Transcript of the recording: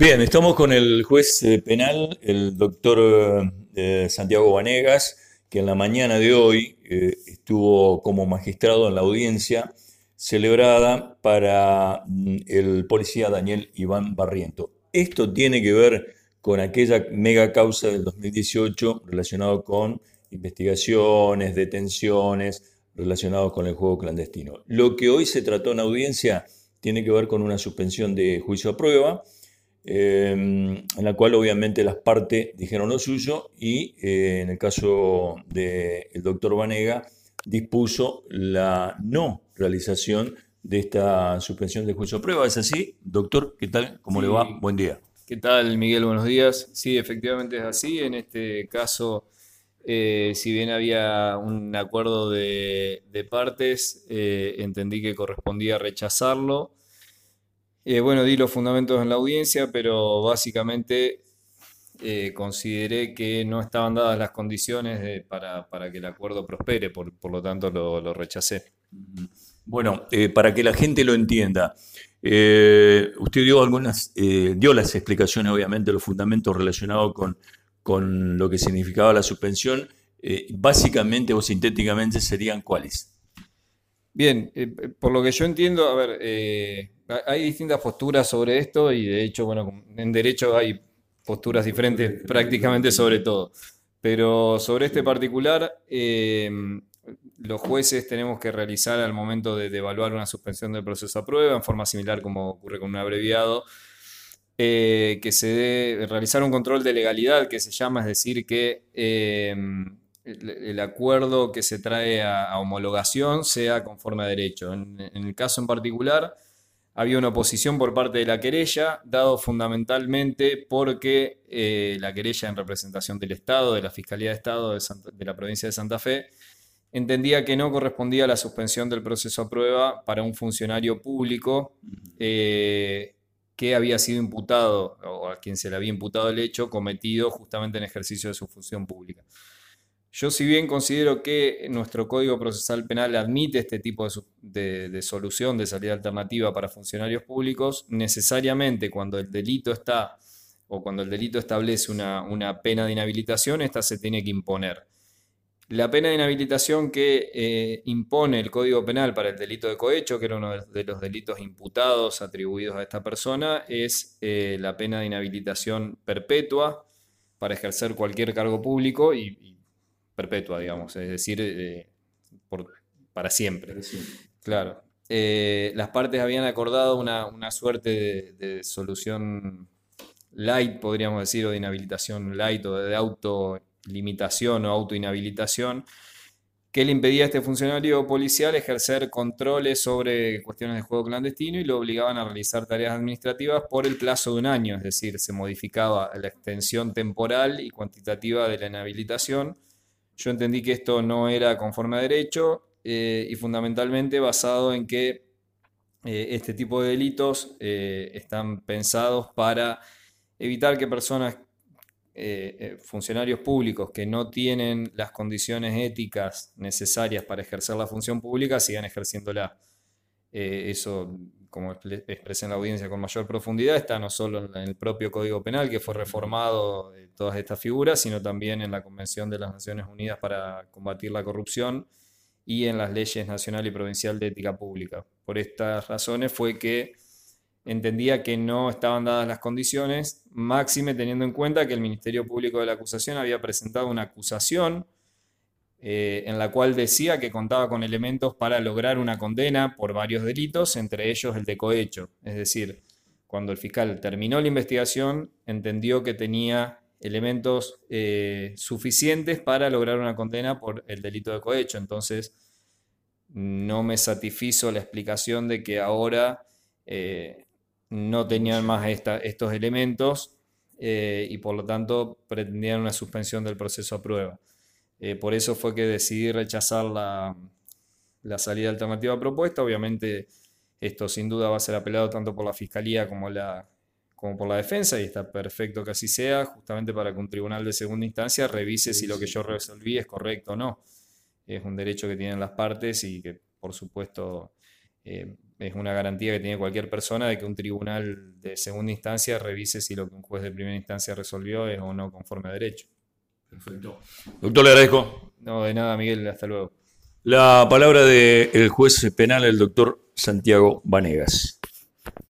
Bien, estamos con el juez eh, penal, el doctor eh, Santiago Vanegas, que en la mañana de hoy eh, estuvo como magistrado en la audiencia celebrada para mm, el policía Daniel Iván Barriento. Esto tiene que ver con aquella mega causa del 2018 relacionado con investigaciones, detenciones, relacionados con el juego clandestino. Lo que hoy se trató en audiencia tiene que ver con una suspensión de juicio a prueba Em, en la cual obviamente las partes dijeron lo suyo y eh, en el caso del doctor Vanega dispuso la no realización de esta suspensión de juicio a prueba. ¿Es así? Doctor, ¿qué tal? ¿Cómo le va? Buen día. ¿Qué tal, Miguel? Buenos días. Sí, efectivamente es así. En este caso, eh, si bien había un acuerdo de, partes, eh, entendí que correspondía rechazarlo eh, bueno, di los fundamentos en la audiencia, pero básicamente eh, consideré que no estaban dadas las condiciones para, que el acuerdo prospere, por, lo tanto lo, rechacé. Bueno, eh, para que la gente lo entienda, usted dio algunas, dio las explicaciones, obviamente, los fundamentos relacionados con, con lo que significaba la suspensión. básicamente o sintéticamente serían cuáles. Bien, por lo que yo entiendo, a ver, hay distintas posturas sobre esto y de hecho, bueno, en derecho hay posturas diferentes prácticamente sobre todo. Pero sobre este particular, eh, los jueces tenemos que realizar al momento de, evaluar una suspensión del proceso a prueba, en forma similar como ocurre con un abreviado, eh, que se debe realizar un control de legalidad que se llama, es decir, que eh, el, acuerdo que se trae a, homologación sea conforme a derecho. en el caso en particular, había una oposición por parte de la querella, dado fundamentalmente porque eh, la querella en representación del Estado, de la Fiscalía de Estado de, la provincia de Santa Fe, entendía que no correspondía la suspensión del proceso a prueba para un funcionario público eh, que había sido imputado, o a quien se le había imputado el hecho, cometido justamente en ejercicio de su función pública. Yo si bien considero que nuestro Código Procesal Penal admite este tipo de, solución, de salida alternativa para funcionarios públicos, necesariamente cuando el delito está o cuando el delito establece una, pena de inhabilitación, esta se tiene que imponer. La pena de inhabilitación que eh, impone el Código Penal para el delito de cohecho, que era uno de los delitos imputados atribuidos a esta persona, es eh, la pena de inhabilitación perpetua para ejercer cualquier cargo público y perpetua, digamos, es decir, eh, para siempre. Claro. Eh, las partes habían acordado una, suerte de, solución light, podríamos decir, o de inhabilitación light, o de autolimitación o autoinhabilitación, que le impedía a este funcionario policial ejercer controles sobre cuestiones de juego clandestino y lo obligaban a realizar tareas administrativas por el plazo de un año, es decir, se modificaba la extensión temporal y cuantitativa de la inhabilitación yo entendí que esto no era conforme a derecho eh, y fundamentalmente basado en que eh, este tipo de delitos eh, están pensados para evitar que personas, funcionarios públicos que no tienen las condiciones éticas necesarias para ejercer la función pública, sigan ejerciéndola. eso como expresé en la audiencia con mayor profundidad, está no solo en el propio Código Penal, que fue reformado de todas estas figuras, sino también en la Convención de las Naciones Unidas para combatir la corrupción y en las leyes nacional y provincial de ética pública. Por estas razones fue que entendía que no estaban dadas las condiciones, máxime teniendo en cuenta que el Ministerio Público de la Acusación había presentado una acusación eh, en la cual decía que contaba con elementos para lograr una condena por varios delitos, entre ellos el de cohecho. Es decir, cuando el fiscal terminó la investigación, entendió que tenía elementos eh, suficientes para lograr una condena por el delito de cohecho. Entonces, no me satisfizo la explicación de que ahora eh, no tenían más estos elementos y por lo tanto pretendían una suspensión del proceso a prueba. Eh, por eso fue que decidí rechazar la, salida alternativa propuesta. Obviamente esto sin duda va a ser apelado tanto por la Fiscalía como, la, como por la defensa y está perfecto que así sea, justamente para que un tribunal de segunda instancia revise si lo que yo resolví es correcto o no. Es un derecho que tienen las partes y que por supuesto eh, es una garantía que tiene cualquier persona de que un tribunal de segunda instancia revise si lo que un juez de primera instancia resolvió es o no conforme a derecho. Perfecto. Doctor, le agradezco. No, de nada, Miguel, hasta luego. La palabra del juez penal, el doctor Santiago Vanegas.